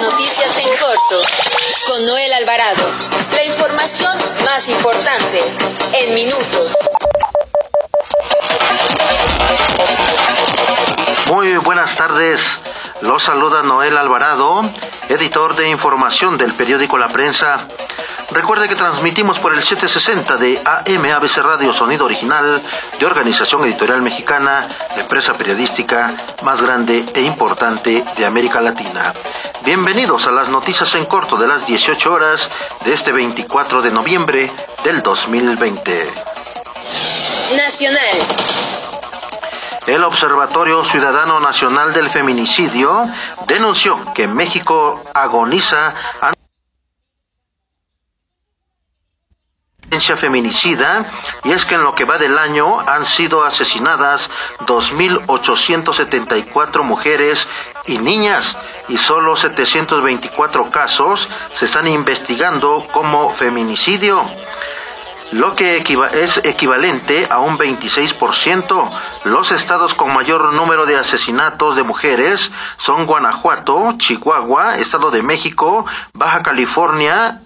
Noticias en corto con Noel Alvarado. La información más importante en minutos. Muy buenas tardes. Los saluda Noel Alvarado, editor de información del periódico La Prensa. Recuerde que transmitimos por el 760 de AM ABC Radio Sonido Original de Organización Editorial Mexicana, la empresa periodística más grande e importante de América Latina. Bienvenidos a las noticias en corto de las 18 horas de este 24 de noviembre del 2020. Nacional. El Observatorio Ciudadano Nacional del Feminicidio denunció que México agoniza feminicida y es que en lo que va del año han sido asesinadas 2.874 mujeres y niñas y solo 724 casos se están investigando como feminicidio lo que es equivalente a un 26%. Los estados con mayor número de asesinatos de mujeres son Guanajuato, Chihuahua, Estado de México, Baja California,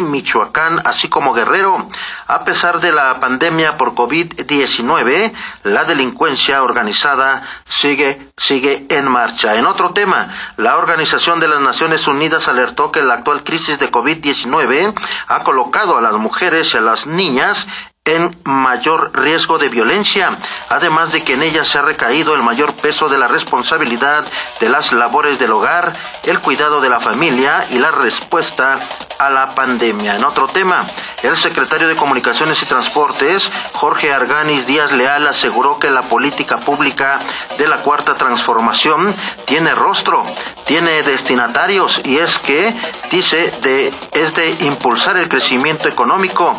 Michoacán, así como Guerrero. A pesar de la pandemia por COVID-19, la delincuencia organizada sigue, sigue en marcha. En otro tema, la Organización de las Naciones Unidas alertó que la actual crisis de COVID-19 ha colocado a las mujeres y a las niñas en mayor riesgo de violencia, además de que en ella se ha recaído el mayor peso de la responsabilidad de las labores del hogar, el cuidado de la familia y la respuesta a la pandemia. En otro tema, el secretario de Comunicaciones y Transportes, Jorge Arganis Díaz Leal, aseguró que la política pública de la Cuarta Transformación tiene rostro, tiene destinatarios y es que, dice, de, es de impulsar el crecimiento económico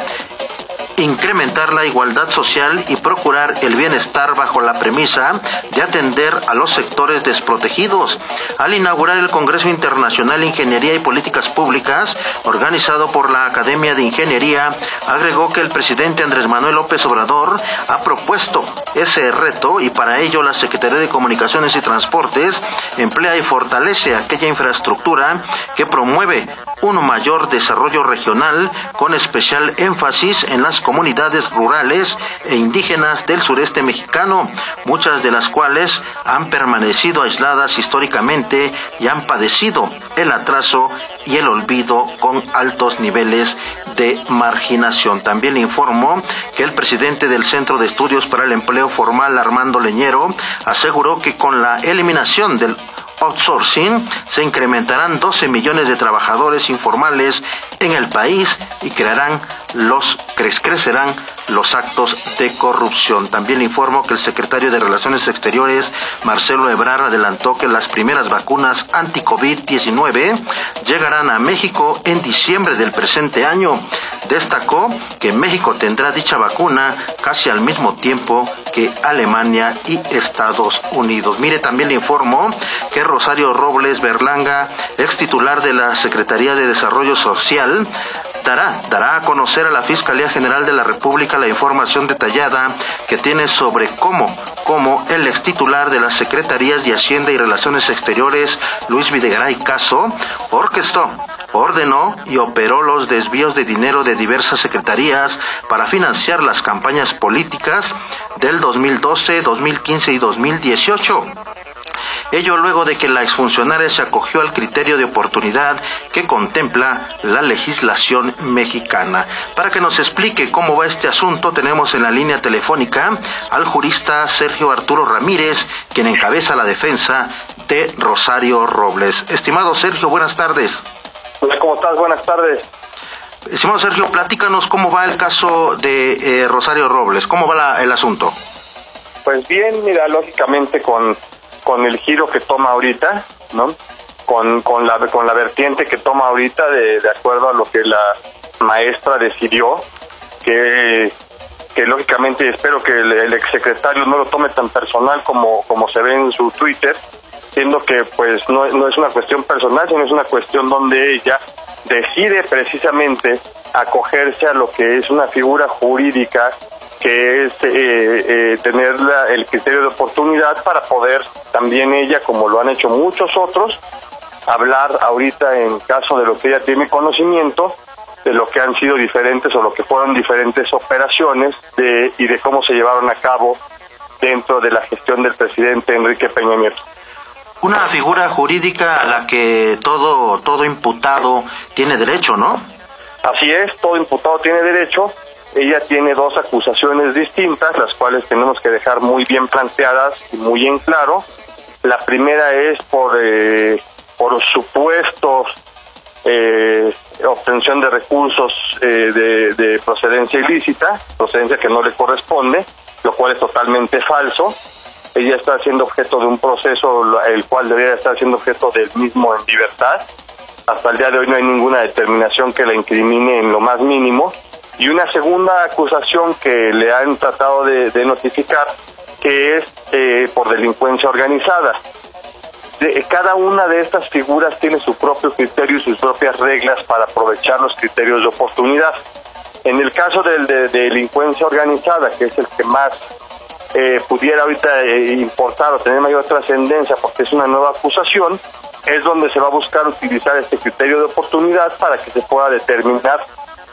incrementar la igualdad social y procurar el bienestar bajo la premisa de atender a los sectores desprotegidos. Al inaugurar el Congreso Internacional Ingeniería y Políticas Públicas, organizado por la Academia de Ingeniería, agregó que el presidente Andrés Manuel López Obrador ha propuesto ese reto y para ello la Secretaría de Comunicaciones y Transportes emplea y fortalece aquella infraestructura que promueve un mayor desarrollo regional con especial énfasis en las comunidades rurales e indígenas del sureste mexicano, muchas de las cuales han permanecido aisladas históricamente y han padecido el atraso y el olvido con altos niveles de marginación. También informó que el presidente del Centro de Estudios para el Empleo Formal, Armando Leñero, aseguró que con la eliminación del outsourcing se incrementarán 12 millones de trabajadores informales en el país y crearán los crecerán los actos de corrupción. También le informo que el secretario de Relaciones Exteriores, Marcelo Ebrard, adelantó que las primeras vacunas anti-COVID-19 llegarán a México en diciembre del presente año. Destacó que México tendrá dicha vacuna casi al mismo tiempo que Alemania y Estados Unidos. Mire, también le informo que Rosario Robles Berlanga, ex titular de la Secretaría de Desarrollo Social, dará, dará a conocer a la Fiscalía General de la República la información detallada que tiene sobre cómo, cómo el ex titular de las Secretarías de Hacienda y Relaciones Exteriores, Luis Videgaray Caso, orquestó ordenó y operó los desvíos de dinero de diversas secretarías para financiar las campañas políticas del 2012, 2015 y 2018. Ello luego de que la exfuncionaria se acogió al criterio de oportunidad que contempla la legislación mexicana. Para que nos explique cómo va este asunto, tenemos en la línea telefónica al jurista Sergio Arturo Ramírez, quien encabeza la defensa de Rosario Robles. Estimado Sergio, buenas tardes. Hola, ¿cómo estás? Buenas tardes. Estimado Sergio, platícanos cómo va el caso de eh, Rosario Robles, cómo va el asunto. Pues bien, mira, lógicamente con con el giro que toma ahorita, ¿no? Con, con, la, con la vertiente que toma ahorita de, de acuerdo a lo que la maestra decidió, que, que lógicamente espero que el, el exsecretario no lo tome tan personal como, como se ve en su Twitter, siendo que pues no, no es una cuestión personal, sino es una cuestión donde ella decide precisamente acogerse a lo que es una figura jurídica que es eh, eh, tener el criterio de oportunidad para poder también ella, como lo han hecho muchos otros, hablar ahorita en caso de lo que ella tiene conocimiento de lo que han sido diferentes o lo que fueron diferentes operaciones de, y de cómo se llevaron a cabo dentro de la gestión del presidente Enrique Peña Nieto. Una figura jurídica a la que todo, todo imputado tiene derecho, ¿no? Así es, todo imputado tiene derecho. Ella tiene dos acusaciones distintas, las cuales tenemos que dejar muy bien planteadas y muy en claro. La primera es por, eh, por supuestos eh, obtención de recursos eh, de, de, procedencia ilícita, procedencia que no le corresponde, lo cual es totalmente falso. Ella está siendo objeto de un proceso el cual debería estar siendo objeto del mismo en libertad. Hasta el día de hoy no hay ninguna determinación que la incrimine en lo más mínimo. Y una segunda acusación que le han tratado de, notificar, que es eh, por delincuencia organizada cada una de estas figuras tiene su propio criterio y sus propias reglas para aprovechar los criterios de oportunidad. En el caso del de, delincuencia organizada, que es el que más eh, pudiera ahorita eh, importar o tener mayor trascendencia porque es una nueva acusación, es donde se va a buscar utilizar este criterio de oportunidad para que se pueda determinar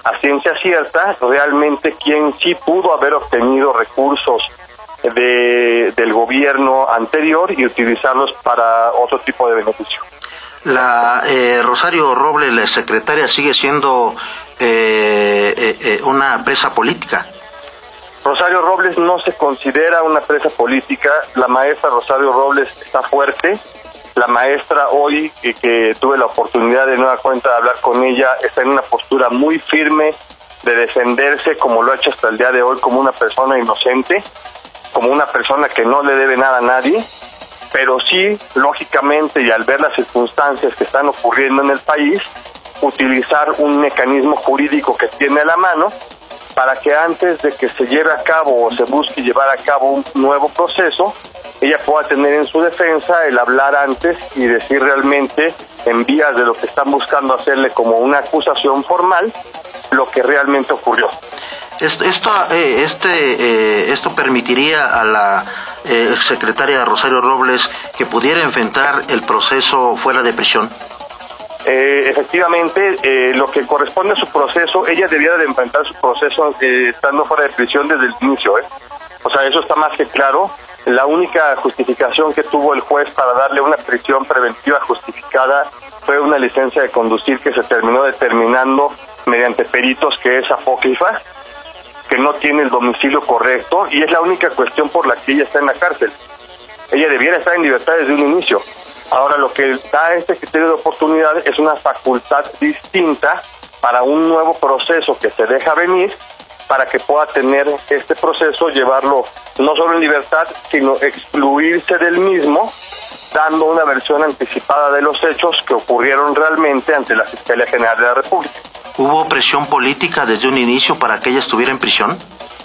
a ciencia cierta realmente quién sí pudo haber obtenido recursos de, del gobierno anterior y utilizarlos para otro tipo de beneficio. La eh, Rosario Robles, la secretaria, sigue siendo eh, eh, una presa política. Rosario Robles no se considera una presa política. La maestra Rosario Robles está fuerte. La maestra hoy, que, tuve la oportunidad de nueva cuenta de hablar con ella, está en una postura muy firme de defenderse como lo ha hecho hasta el día de hoy como una persona inocente como una persona que no le debe nada a nadie, pero sí, lógicamente, y al ver las circunstancias que están ocurriendo en el país, utilizar un mecanismo jurídico que tiene a la mano para que antes de que se lleve a cabo o se busque llevar a cabo un nuevo proceso, ella pueda tener en su defensa el hablar antes y decir realmente en vías de lo que están buscando hacerle como una acusación formal lo que realmente ocurrió. Esto, eh, este, eh, esto permitiría a la eh, secretaria Rosario Robles que pudiera enfrentar el proceso fuera de prisión. Efectivamente, lo que corresponde a su proceso, ella debiera de enfrentar su proceso estando fuera de prisión desde el inicio. O sea, eso está más que claro. La única justificación que tuvo el juez para darle una prisión preventiva justificada fue una licencia de conducir que se terminó determinando mediante peritos que es apócrifa que no tiene el domicilio correcto y es la única cuestión por la que ella está en la cárcel. Ella debiera estar en libertad desde un inicio. Ahora lo que da este criterio de oportunidad es una facultad distinta para un nuevo proceso que se deja venir para que pueda tener este proceso, llevarlo no solo en libertad, sino excluirse del mismo, dando una versión anticipada de los hechos que ocurrieron realmente ante la Fiscalía General de la República. ¿Hubo presión política desde un inicio para que ella estuviera en prisión?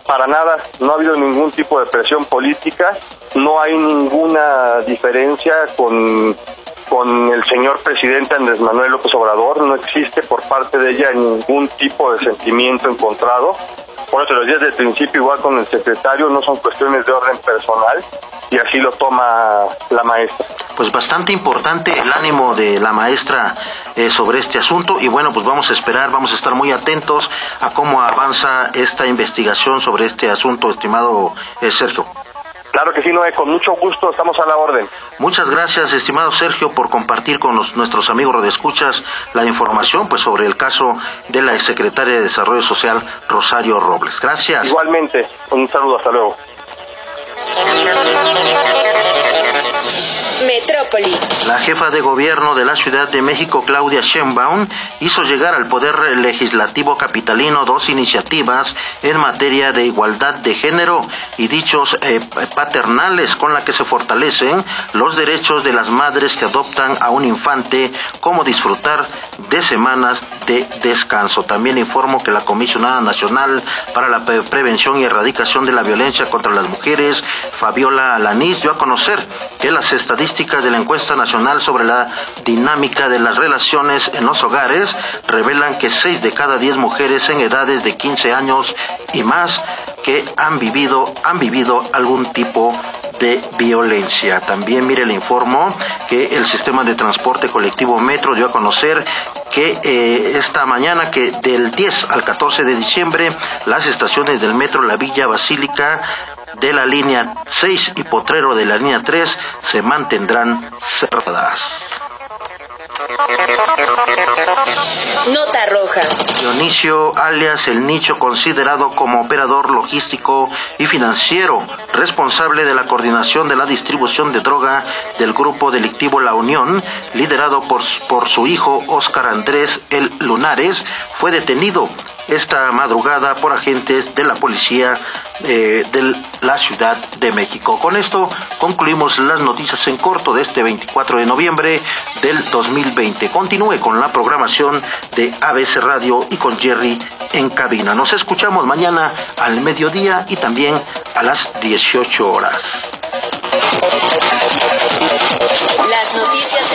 Para nada, no ha habido ningún tipo de presión política, no hay ninguna diferencia con, con el señor presidente Andrés Manuel López Obrador, no existe por parte de ella ningún tipo de sentimiento encontrado. Por eso los días del principio, igual con el secretario, no son cuestiones de orden personal y así lo toma la maestra. Pues bastante importante el ánimo de la maestra eh, sobre este asunto y bueno, pues vamos a esperar, vamos a estar muy atentos a cómo avanza esta investigación sobre este asunto, estimado eh, Sergio. Claro que sí, Noé, con mucho gusto estamos a la orden. Muchas gracias, estimado Sergio, por compartir con nuestros amigos de escuchas la información pues sobre el caso de la exsecretaria de Desarrollo Social, Rosario Robles. Gracias. Igualmente, un saludo, hasta luego. Metrópoli. La jefa de gobierno de la Ciudad de México, Claudia Sheinbaum, hizo llegar al Poder Legislativo Capitalino dos iniciativas en materia de igualdad de género y dichos eh, paternales con la que se fortalecen los derechos de las madres que adoptan a un infante, como disfrutar de semanas de descanso. También informo que la Comisionada Nacional para la Prevención y Erradicación de la Violencia contra las Mujeres, Fabiola Alanís, dio a conocer que las estadísticas de la encuesta nacional sobre la dinámica de las relaciones en los hogares revelan que 6 de cada 10 mujeres en edades de 15 años y más que han vivido, han vivido algún tipo de violencia. También, mire, le informo que el sistema de transporte colectivo Metro dio a conocer que eh, esta mañana, que del 10 al 14 de diciembre, las estaciones del Metro La Villa Basílica de la línea 6 y Potrero de la línea 3 se mantendrán cerradas. Nota roja. Dionisio, alias El Nicho, considerado como operador logístico y financiero, responsable de la coordinación de la distribución de droga del grupo delictivo La Unión, liderado por, por su hijo Óscar Andrés El Lunares, fue detenido esta madrugada por agentes de la policía eh, de la Ciudad de México. Con esto concluimos las noticias en corto de este 24 de noviembre del 2020. Continúe con la programación de ABC Radio y con Jerry en cabina. Nos escuchamos mañana al mediodía y también a las 18 horas. Las noticias